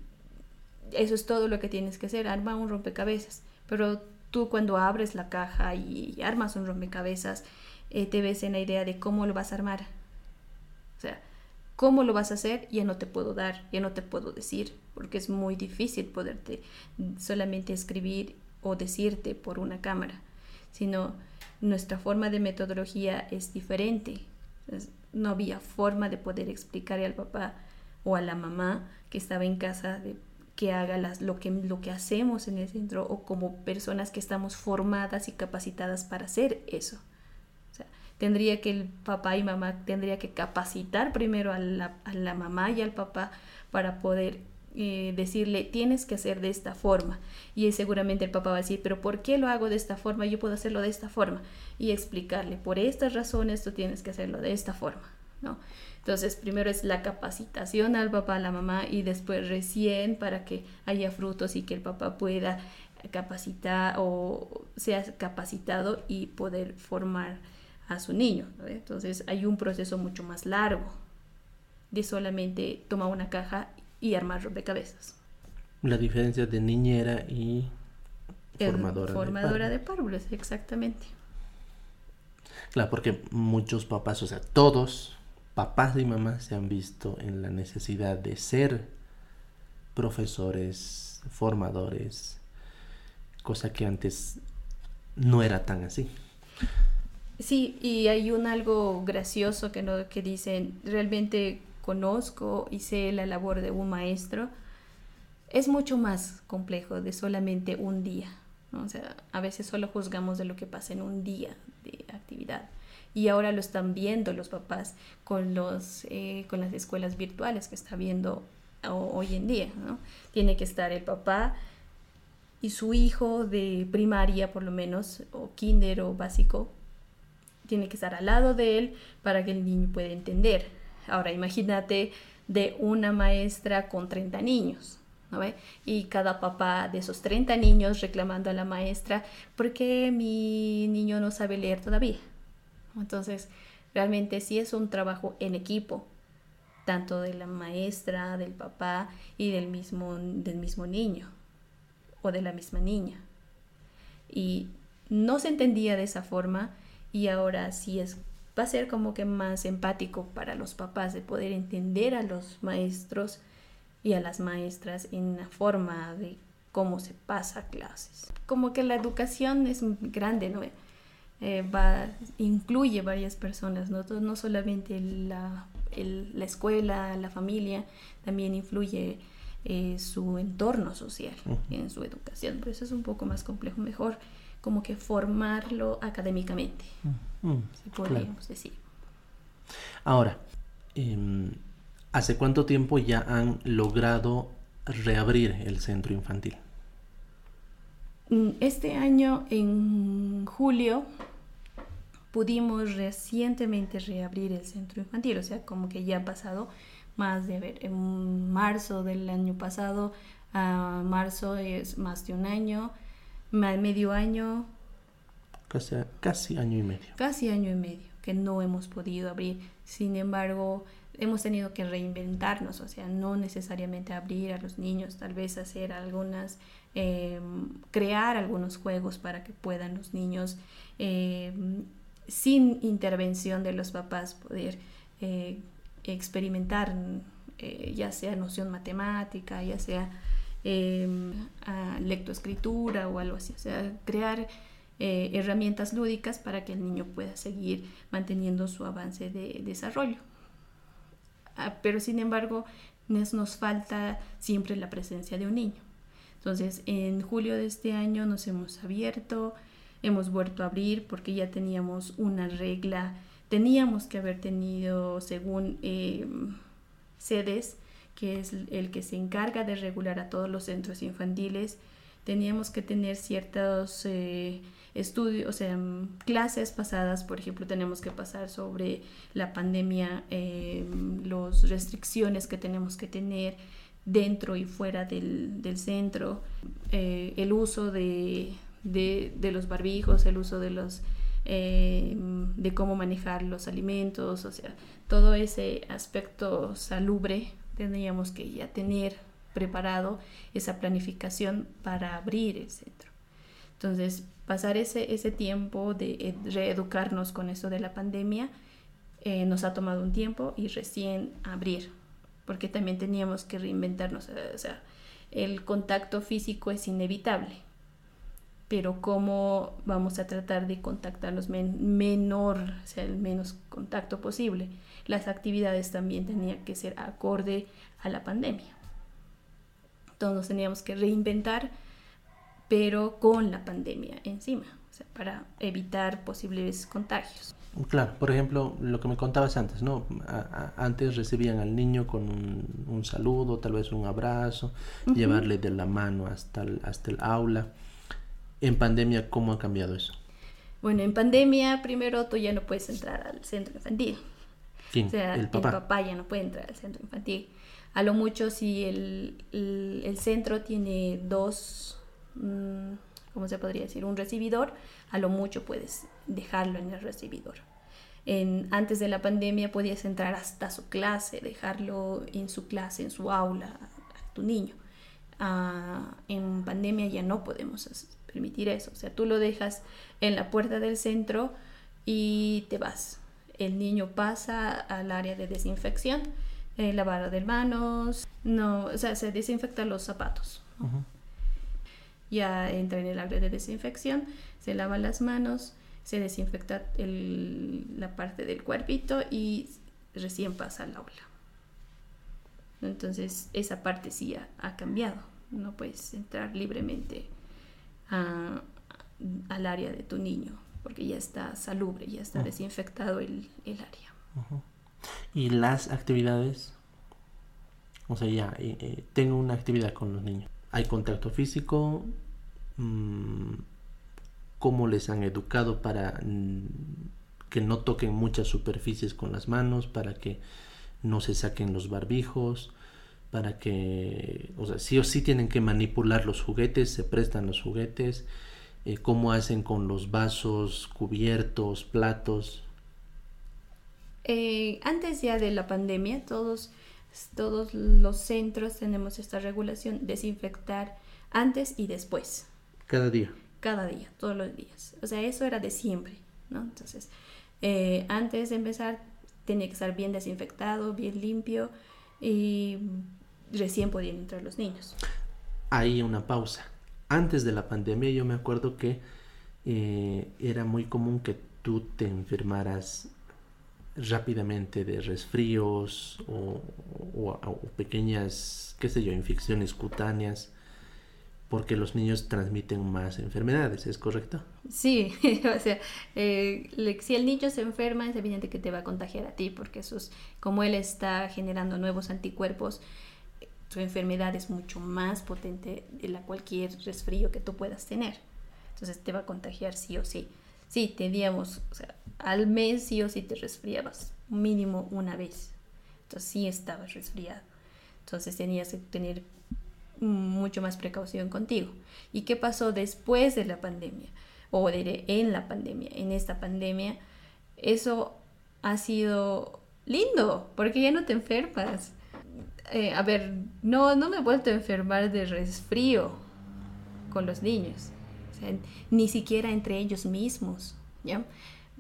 eso es todo lo que tienes que hacer, arma un rompecabezas. Pero tú cuando abres la caja y armas un rompecabezas, eh, te ves en la idea de cómo lo vas a armar. O sea, cómo lo vas a hacer ya no te puedo dar, ya no te puedo decir porque es muy difícil poderte solamente escribir o decirte por una cámara, sino nuestra forma de metodología es diferente. No había forma de poder explicarle al papá o a la mamá que estaba en casa de que haga las, lo, que, lo que hacemos en el centro o como personas que estamos formadas y capacitadas para hacer eso. Tendría que el papá y mamá tendría que capacitar primero a la, a la mamá y al papá para poder eh, decirle tienes que hacer de esta forma y seguramente el papá va a decir pero ¿por qué lo hago de esta forma? Yo puedo hacerlo de esta forma y explicarle por estas razones tú tienes que hacerlo de esta forma ¿no? Entonces primero es la capacitación al papá, a la mamá y después recién para que haya frutos y que el papá pueda capacitar o sea capacitado y poder formar a su niño. Entonces hay un proceso mucho más largo de solamente tomar una caja y armar rompecabezas. La diferencia de niñera y formadora, formadora de, párvulos. exactamente. Claro, porque muchos papás, o sea, todos, papás y mamás, se han visto en la necesidad de ser profesores, formadores, cosa que antes no era tan así. Sí, y hay un algo gracioso que, no, que dicen, realmente conozco y sé la labor de un maestro, es mucho más complejo de solamente un día. O sea, a veces solo juzgamos de lo que pasa en un día de actividad. Y ahora lo están viendo los papás con, los, eh, con las escuelas virtuales que está viendo hoy en día. ¿no? Tiene que estar el papá y su hijo de primaria, por lo menos, o kinder o básico, tiene que estar al lado de él para que el niño pueda entender Ahora imagínate de una maestra con 30 niños. ¿no ve? Y cada papá de esos 30 niños reclamando a la maestra, ¿por qué mi niño no sabe leer todavía? Entonces, realmente sí es un trabajo en equipo, tanto de la maestra, del papá y del mismo, del mismo niño o de la misma niña. Y no se entendía de esa forma y ahora sí es va a ser como que más empático para los papás de poder entender a los maestros y a las maestras en la forma de cómo se pasa clases. Como que la educación es grande, ¿no? Eh, va, incluye varias personas, no, no solamente la, la escuela, la familia, también influye eh, su entorno social, en su educación. Por eso es un poco más complejo, mejor como que formarlo académicamente, si podríamos decir. Ahora, em, ¿hace cuánto tiempo ya han logrado reabrir el centro infantil? Mm, este año, en julio, pudimos recientemente reabrir el centro infantil, o sea, como que ya ha pasado más de ver, en marzo del año pasado a marzo es más de un año, medio año. Casi, casi año y medio. Casi año y medio que no hemos podido abrir. Sin embargo, hemos tenido que reinventarnos, o sea, no necesariamente abrir a los niños, tal vez hacer algunas, em, crear algunos juegos para que puedan los niños, em, sin intervención de los papás, poder eh, experimentar, eh, ya sea noción matemática, ya sea em, lectoescritura o algo así, o sea, crear eh, herramientas lúdicas para que el niño pueda seguir manteniendo su avance de desarrollo. Ah, pero sin embargo, nos, nos falta siempre la presencia de un niño. Entonces, en julio de este año nos hemos abierto, hemos vuelto a abrir porque ya teníamos una regla, teníamos que haber tenido, según eh, sedes, que es el que se encarga de regular a todos los centros infantiles, teníamos que tener ciertos eh, estudios, o sea, clases pasadas, por ejemplo, tenemos que pasar sobre la pandemia, eh, las restricciones que tenemos que tener dentro y fuera del, centro, eh, el uso de, los barbijos, el uso de los de cómo manejar los alimentos, o sea, todo ese aspecto salubre tendríamos que ya tener preparado esa planificación para abrir el centro. Entonces, pasar ese, ese tiempo de eh, reeducarnos con eso de la pandemia eh, nos ha tomado un tiempo y recién abrir, porque también teníamos que reinventarnos. O sea, el contacto físico es inevitable, pero cómo vamos a tratar de contactarnos menor, o sea, el menos contacto posible. Las actividades también tenían que ser acorde a la pandemia. Todos nos teníamos que reinventar, pero con la pandemia encima, o sea, para evitar posibles contagios. Claro, por ejemplo, lo que me contabas antes, ¿no? antes recibían al niño con un, saludo, tal vez un abrazo, llevarle de la mano hasta el, hasta el aula. En pandemia, ¿cómo ha cambiado eso? Bueno, en pandemia, primero tú ya no puedes entrar al centro infantil. ¿Quién? O sea, el papá. el papá ya no puede entrar al centro infantil. A lo mucho si el, centro tiene dos, mm, ¿cómo se podría decir? Un recibidor, a lo mucho puedes dejarlo en el recibidor. En, antes de la pandemia podías entrar hasta su clase, dejarlo en su clase, en su aula, a tu niño. Ah, en pandemia ya no podemos permitir eso. O sea, tú lo dejas en la puerta del centro y te vas. El niño pasa al área de desinfección eh, lavado de manos, no, o sea, se desinfectan los zapatos. Ya entra en el área de desinfección, se lava las manos, se desinfecta la parte del cuerpito y recién pasa al aula. Entonces, esa parte sí ha, cambiado. No puedes entrar libremente al área de tu niño porque ya está salubre, ya está desinfectado el, área. Y las actividades, o sea, ya eh, eh, tengo una actividad con los niños. Hay contacto físico, mm, cómo les han educado para mm, que no toquen muchas superficies con las manos, para que no se saquen los barbijos, para que, o sea, sí o sí tienen que manipular los juguetes, se prestan los juguetes, eh, cómo hacen con los vasos, cubiertos, platos, eh, antes ya de la pandemia, todos, todos los centros tenemos esta regulación, desinfectar antes y después. Cada día. Cada día, todos los días. O sea, eso era de siempre, ¿no? Entonces, eh, antes de empezar tenía que estar bien desinfectado, bien limpio y recién podían entrar los niños. Hay una pausa. Antes de la pandemia yo me acuerdo que eh, era muy común que tú te enfermaras rápidamente de resfríos o, o, pequeñas, qué sé yo, infecciones cutáneas, porque los niños transmiten más enfermedades, ¿es correcto? Sí, *laughs* o sea, eh, si el niño se enferma es evidente que te va a contagiar a ti, porque eso es, como él está generando nuevos anticuerpos, su enfermedad es mucho más potente de la cualquier resfrío que tú puedas tener. Entonces te va a contagiar sí o sí. Sí, teníamos, o sea, al mes sí o sí te resfriabas, mínimo una vez. Entonces sí estabas resfriado. Entonces tenías que tener mucho más precaución contigo. ¿Y qué pasó después de la pandemia? O de, en la pandemia, en esta pandemia. Eso ha sido lindo, porque ya no te enfermas. Eh, a ver, no, no me he vuelto a enfermar de resfrío con los niños ni siquiera entre ellos mismos, ¿ya?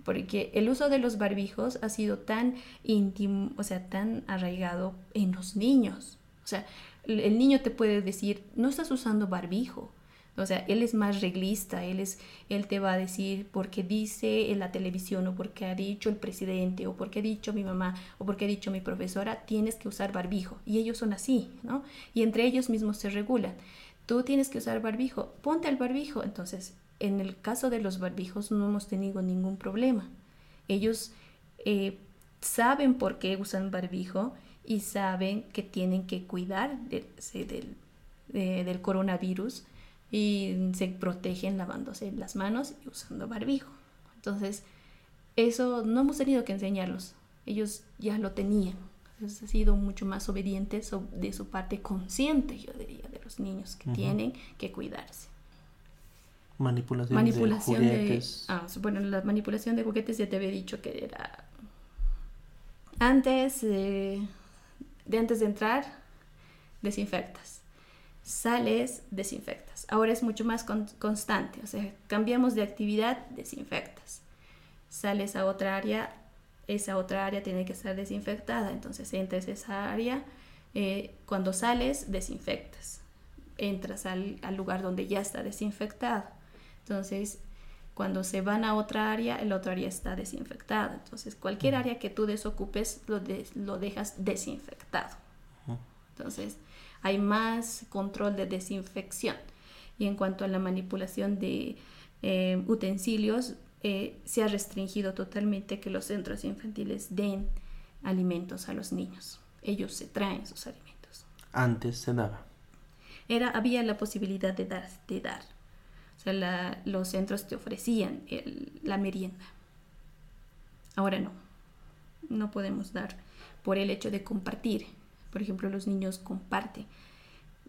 Porque el uso de los barbijos ha sido tan íntimo, o sea, tan arraigado en los niños. O sea, el niño te puede decir, no estás usando barbijo. O sea, él es más reglista, él, es, él te va a decir porque dice en la televisión o porque ha dicho el presidente o porque ha dicho mi mamá o porque ha dicho mi profesora, tienes que usar barbijo. Y ellos son así, ¿no? Y entre ellos mismos se regulan tú tienes que usar barbijo, ponte el barbijo. Entonces, en el caso de los barbijos no hemos tenido ningún problema. Ellos eh, saben por qué usan barbijo y saben que tienen que cuidar del, del coronavirus y se protegen lavándose las manos y usando barbijo. Entonces, eso no hemos tenido que enseñarlos. Ellos ya lo tenían ha sido mucho más obediente de su parte consciente, yo diría, de los niños que tienen que cuidarse. Manipulación, de juguetes. ah, bueno, la manipulación de juguetes ya te había dicho que era antes de, antes de entrar, desinfectas. Sales, desinfectas. Ahora es mucho más constante, o sea, cambiamos de actividad, desinfectas. Sales a otra área, esa otra área tiene que estar desinfectada. Entonces entras a esa área, eh, cuando sales, desinfectas. Entras al, lugar donde ya está desinfectado. Entonces, cuando se van a otra área, el otro área está desinfectada. Entonces, cualquier área que tú desocupes, lo, lo dejas desinfectado. Entonces, hay más control de desinfección. Y en cuanto a la manipulación de eh, utensilios, eh, se ha restringido totalmente que los centros infantiles den alimentos a los niños. Ellos se traen sus alimentos. Antes se daba. Era, había la posibilidad de dar, de dar. O sea, los centros te ofrecían la merienda. Ahora no. No podemos dar por el hecho de compartir. Por ejemplo, los niños comparten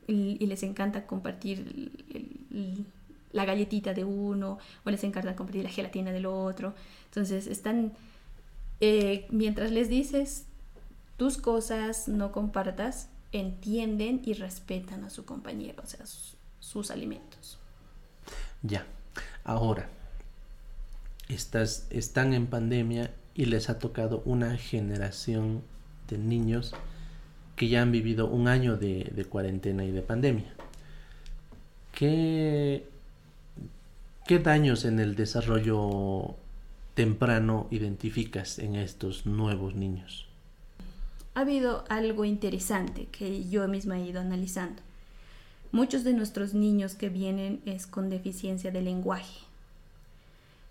y, les encanta compartir la galletita de uno o les encanta compartir la gelatina del otro. Entonces están, eh, mientras les dices tus cosas, no compartas, entienden y respetan a su compañero, o sea, sus, alimentos. Ya, ahora, estas, están en pandemia y les ha tocado una generación de niños que ya han vivido un año de, cuarentena y de pandemia. ¿Qué ¿Qué daños en el desarrollo temprano identificas en estos nuevos niños? Ha habido algo interesante que yo misma he ido analizando. Muchos de nuestros niños que vienen es con deficiencia de lenguaje.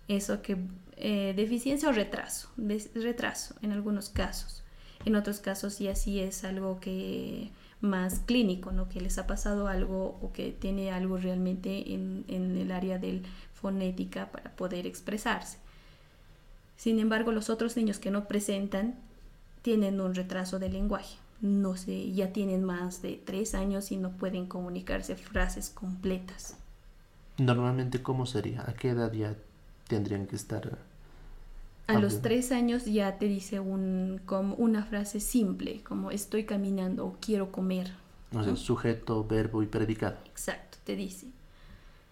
Eso que eh, deficiencia o retraso, retraso en algunos casos. En otros casos sí así es algo que más clínico, ¿no? que les ha pasado algo o que tiene algo realmente en, el área del fonética para poder expresarse. Sin embargo, los otros niños que no presentan tienen un retraso de lenguaje. No sé, ya tienen más de tres años y no pueden comunicarse frases completas. Normalmente, ¿cómo sería? ¿A qué edad ya tendrían que estar? A los tres años ya te dice un, como una frase simple, como estoy caminando o quiero comer. O sea, sujeto, verbo y predicado. Exacto, te dice.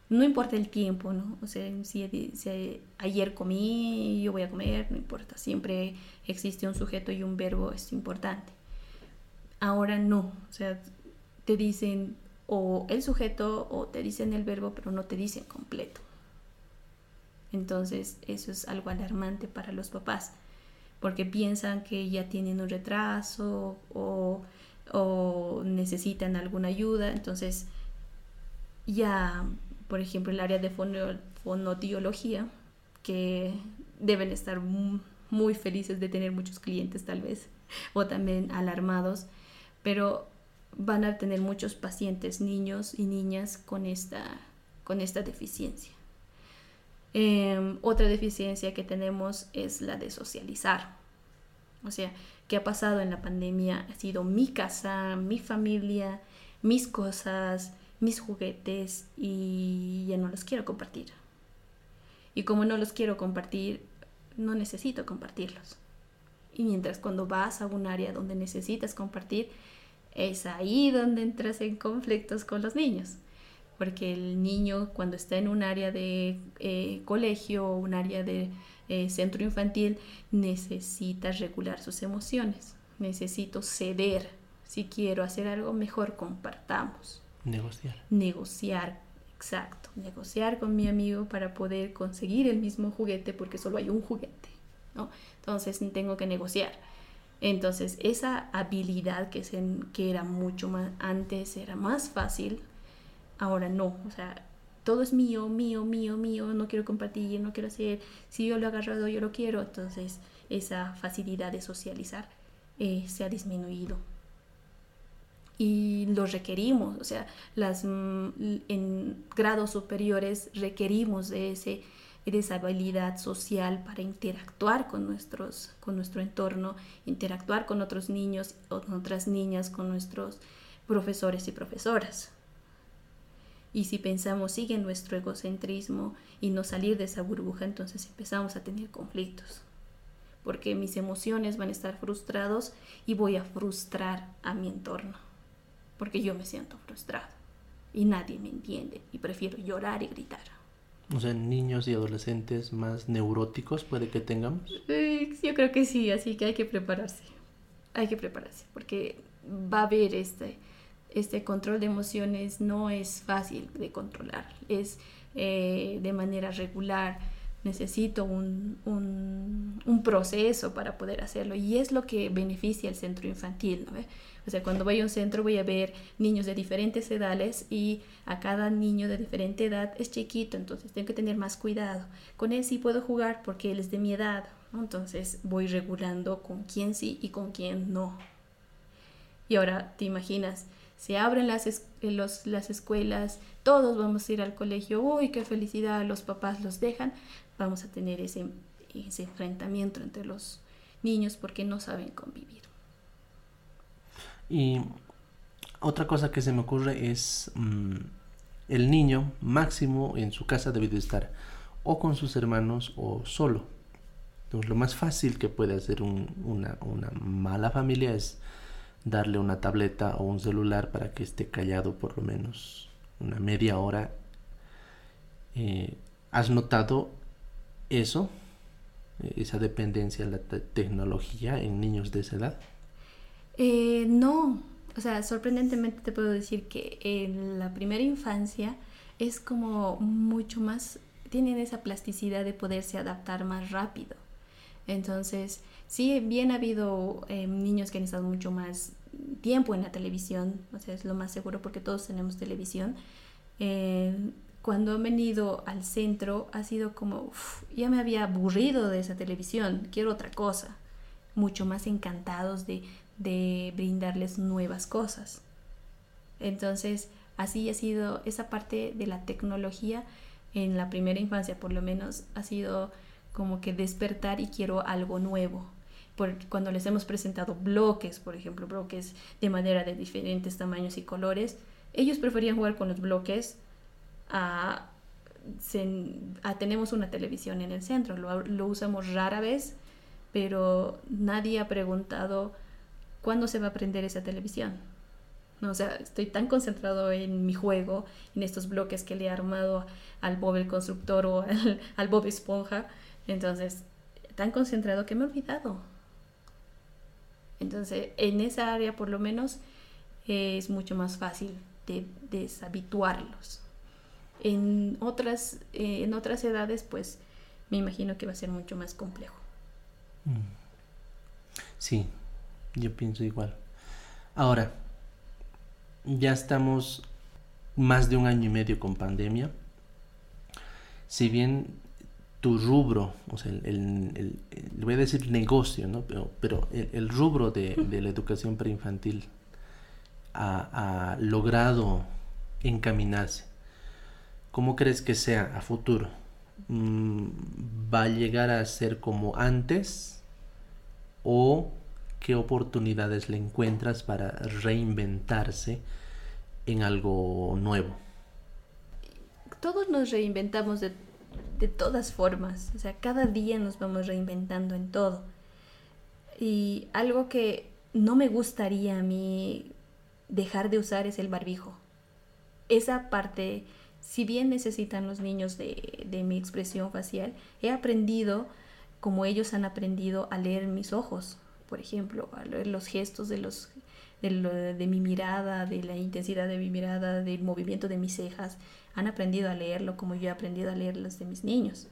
No importa el tiempo, ¿no? O sea, si, si ayer comí, yo voy a comer, no importa. Siempre existe un sujeto y un verbo, es importante. Ahora no, o sea, te dicen o el sujeto o te dicen el verbo, pero no te dicen completo. Entonces, eso es algo alarmante para los papás, porque piensan que ya tienen un retraso o, necesitan alguna ayuda. Entonces, ya, por ejemplo, el área de fonodiología, que deben estar muy felices de tener muchos clientes tal vez, *laughs* o también alarmados, pero van a tener muchos pacientes, niños y niñas con esta, con esta deficiencia. Em, otra deficiencia que tenemos es la de socializar. O sea, ¿qué ha pasado en la pandemia? Ha sido mi casa, mi familia, mis cosas, mis juguetes y ya no los quiero compartir. Y como no los quiero compartir, no necesito compartirlos. Y mientras cuando vas a un área donde necesitas compartir, es ahí donde entras en conflictos con los niños. Porque el niño cuando está en un área de eh, colegio o un área de eh, centro infantil necesita regular sus emociones. Necesito ceder. Si quiero hacer algo mejor, compartamos. Negociar. Negociar, exacto. Negociar con mi amigo para poder conseguir el mismo juguete porque solo hay un juguete. ¿no? Entonces tengo que negociar. Entonces esa habilidad que, se, que era mucho más antes, era más fácil, ahora no. O sea, todo es mío, mío, mío, mío, no quiero compartir, no quiero hacer, si yo lo he agarrado, yo lo quiero. Entonces esa facilidad de socializar eh, se ha disminuido y lo requerimos, o sea, las, mm, en grados superiores requerimos de, ese, de esa habilidad social para interactuar con, nuestros, con nuestro entorno, interactuar con otros niños con otras niñas, con nuestros profesores y profesoras. Y si pensamos, sigue nuestro egocentrismo y no salir de esa burbuja, entonces empezamos a tener conflictos. Porque mis emociones van a estar frustrados y voy a frustrar a mi entorno porque yo me siento frustrado y nadie me entiende y prefiero llorar y gritar. O sea, niños y adolescentes más neuróticos puede que tengamos. yo creo que sí, así que hay que prepararse. Hay que prepararse porque va a haber este, este control de emociones, no es fácil de controlar, es eh, de manera regular. Necesito un, un, proceso para poder hacerlo y es lo que beneficia el centro infantil. ¿no? O sea, cuando voy a un centro voy a ver niños de diferentes edades y a cada niño de diferente edad es chiquito, entonces tengo que tener más cuidado. Con él sí puedo jugar porque él es de mi edad, entonces voy regulando con quién sí y con quién no. Y ahora te imaginas, se abren las, los, las escuelas, todos vamos a ir al colegio, uy, qué felicidad, los papás los dejan, vamos a tener ese, ese enfrentamiento entre los niños porque no saben convivir. Y otra cosa que se me ocurre es mm, el niño máximo en su casa debe de estar o con sus hermanos o solo. Entonces, lo más fácil que puede hacer una, mala familia es darle una tableta o un celular para que esté callado por lo menos una media hora. Eh, ¿Has notado eso? Esa dependencia de la tecnología en niños de esa edad. Eh, no, o sea, sorprendentemente te puedo decir que en la primera infancia es como mucho más, tienen esa plasticidad de poderse adaptar más rápido. Entonces, sí, bien ha habido eh, niños que han estado mucho más tiempo en la televisión, o sea, es lo más seguro porque todos tenemos televisión. Eh, cuando han venido al centro ha sido como, ya me había aburrido de esa televisión, quiero otra cosa. Mucho más encantados de de brindarles nuevas cosas. Entonces, así ha sido esa parte de la tecnología en la primera infancia, por lo menos, ha sido como que despertar y quiero algo nuevo. Por, cuando les hemos presentado bloques, por ejemplo, bloques de madera de diferentes tamaños y colores, ellos preferían jugar con los bloques a, tenemos una televisión en el centro, lo, lo usamos rara vez, pero nadie ha preguntado ¿cuándo se va a aprender esa televisión? No, o sea, estoy tan concentrado en mi juego, en estos bloques que le he armado al Bob el constructor o al, Bob esponja. Entonces, tan concentrado que me he olvidado. Entonces, en esa área por lo menos es mucho más fácil de deshabituarlos. En otras, eh, en otras edades, pues me imagino que va a ser mucho más complejo. Mm. Sí, yo pienso igual. Ahora, ya estamos más de un año y medio con pandemia. Si bien tu rubro, o sea, el, le voy a decir negocio, ¿no? Pero, pero el, rubro de, la educación preinfantil ha, logrado encaminarse. ¿Cómo crees que sea a futuro? Mm, ¿Va a llegar a ser como antes? ¿O qué oportunidades le encuentras para reinventarse en algo nuevo? Todos nos reinventamos de de todas formas. O sea, cada día nos vamos reinventando en todo. Y algo que no me gustaría a mí dejar de usar es el barbijo. Esa parte, si bien necesitan los niños de, de mi expresión facial, he aprendido como ellos han aprendido a leer mis ojos, por ejemplo, a leer los gestos de los de, mi mirada, de la intensidad de mi mirada, del movimiento de mis cejas, han aprendido a leerlo como yo he aprendido a leer las de mis niños.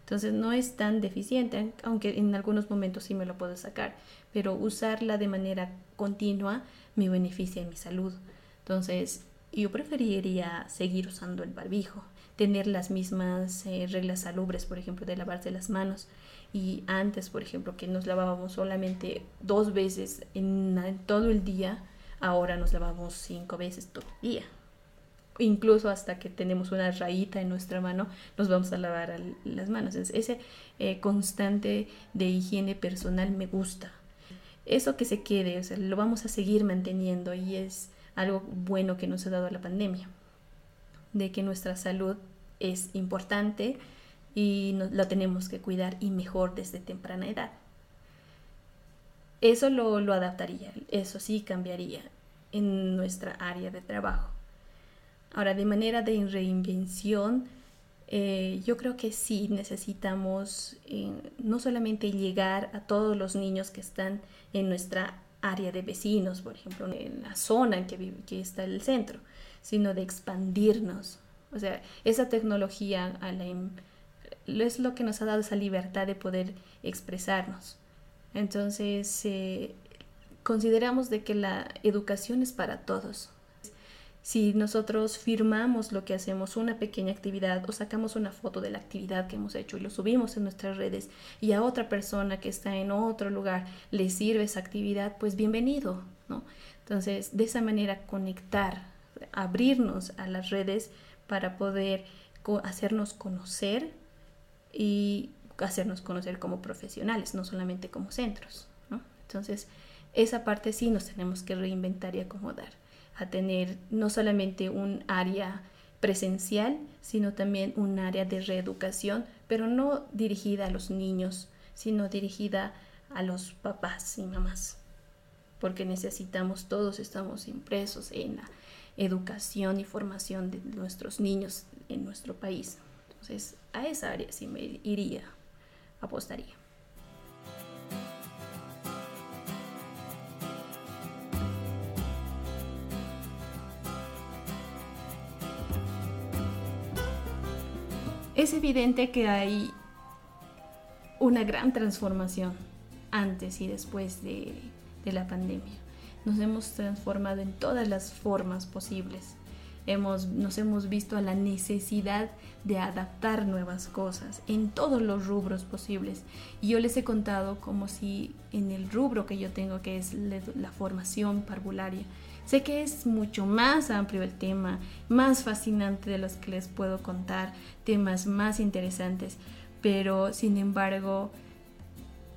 Entonces no es tan deficiente, aunque en algunos momentos sí me lo puedo sacar, pero usarla de manera continua me beneficia en mi salud. Entonces yo preferiría seguir usando el barbijo, tener las mismas eh, reglas salubres, por ejemplo, de lavarse las manos. Y antes, por ejemplo, que nos lavábamos solamente dos veces en, todo el día, ahora nos lavamos cinco veces todo el día incluso hasta que tenemos una rayita en nuestra mano, nos vamos a lavar las manos. ese eh, constante de higiene personal me gusta. Eso que se quede, o sea, lo vamos a seguir manteniendo y es algo bueno que nos ha dado la pandemia, de que nuestra salud es importante y nos, la tenemos que cuidar y mejor desde temprana edad. Eso lo, lo adaptaría, eso sí cambiaría en nuestra área de trabajo Ahora, de manera de reinvención, eh, yo creo que sí necesitamos eh, no solamente llegar a todos los niños que están en nuestra área de vecinos, por ejemplo, en la zona en que, que está el centro, sino de expandirnos. O sea, esa tecnología a es lo que nos ha dado esa libertad de poder expresarnos. Entonces, eh, consideramos de que la educación es para todos. Si nosotros firmamos lo que hacemos, una pequeña actividad o sacamos una foto de la actividad que hemos hecho y lo subimos en nuestras redes y a otra persona que está en otro lugar le sirve esa actividad, pues bienvenido, ¿no? Entonces, de esa manera conectar, abrirnos a las redes para poder hacernos conocer y hacernos conocer como profesionales, no solamente como centros. Entonces, esa parte sí nos tenemos que reinventar y acomodar a tener no solamente un área presencial, sino también un área de reeducación, pero no dirigida a los niños, sino dirigida a los papás y mamás, porque necesitamos, todos estamos impresos en la educación y formación de nuestros niños en nuestro país. Entonces, a esa área sí me iría, apostaría. es evidente que hay una gran transformación antes y después de, la pandemia. Nos hemos transformado en todas las formas posibles. Nos hemos visto a la necesidad de adaptar nuevas cosas en todos los rubros posibles. Y yo les he contado como si en el rubro que yo tengo, que es la formación parvularia, Sé que es mucho más amplio el tema, más fascinante de los que les puedo contar, temas más interesantes, pero sin embargo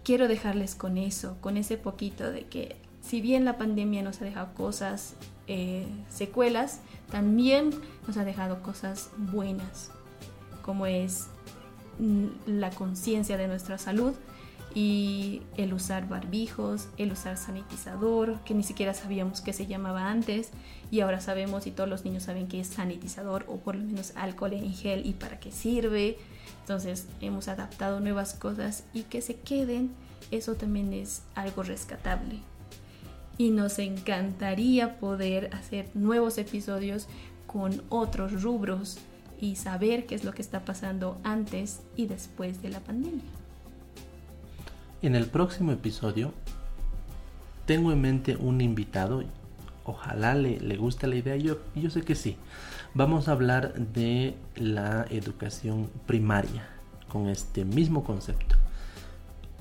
quiero dejarles con eso, con ese poquito de que si bien la pandemia nos ha dejado cosas, eh, secuelas, también nos ha dejado cosas buenas, como es mm, la conciencia de nuestra salud, y el usar barbijos, el usar sanitizador, que ni siquiera sabíamos qué se llamaba antes y ahora sabemos y todos los niños saben que es sanitizador o por lo menos alcohol en gel y para qué sirve. Entonces hemos adaptado nuevas cosas y que se queden, eso también es algo rescatable. Y nos encantaría poder hacer nuevos episodios con otros rubros y saber qué es lo que está pasando antes y después de la pandemia. En el próximo episodio tengo en mente un invitado, ojalá le, le guste la idea, yo, yo sé que sí. Vamos a hablar de la educación primaria con este mismo concepto,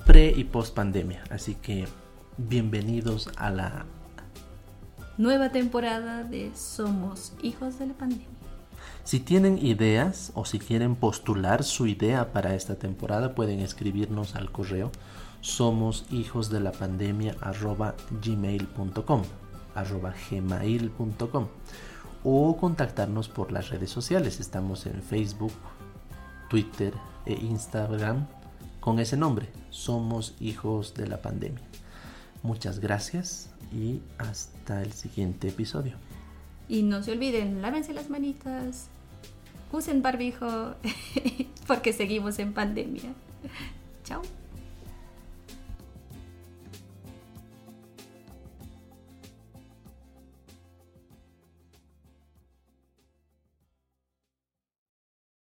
pre y post pandemia. Así que bienvenidos a la nueva temporada de Somos Hijos de la Pandemia. Si tienen ideas o si quieren postular su idea para esta temporada, pueden escribirnos al correo somos hijos de la pandemia arroba gmail.com arroba gmail.com o contactarnos por las redes sociales. Estamos en Facebook, Twitter e Instagram con ese nombre. Somos hijos de la pandemia. Muchas gracias y hasta el siguiente episodio. Y no se olviden, lávense las manitas, usen barbijo, *laughs* porque seguimos en pandemia. Chao.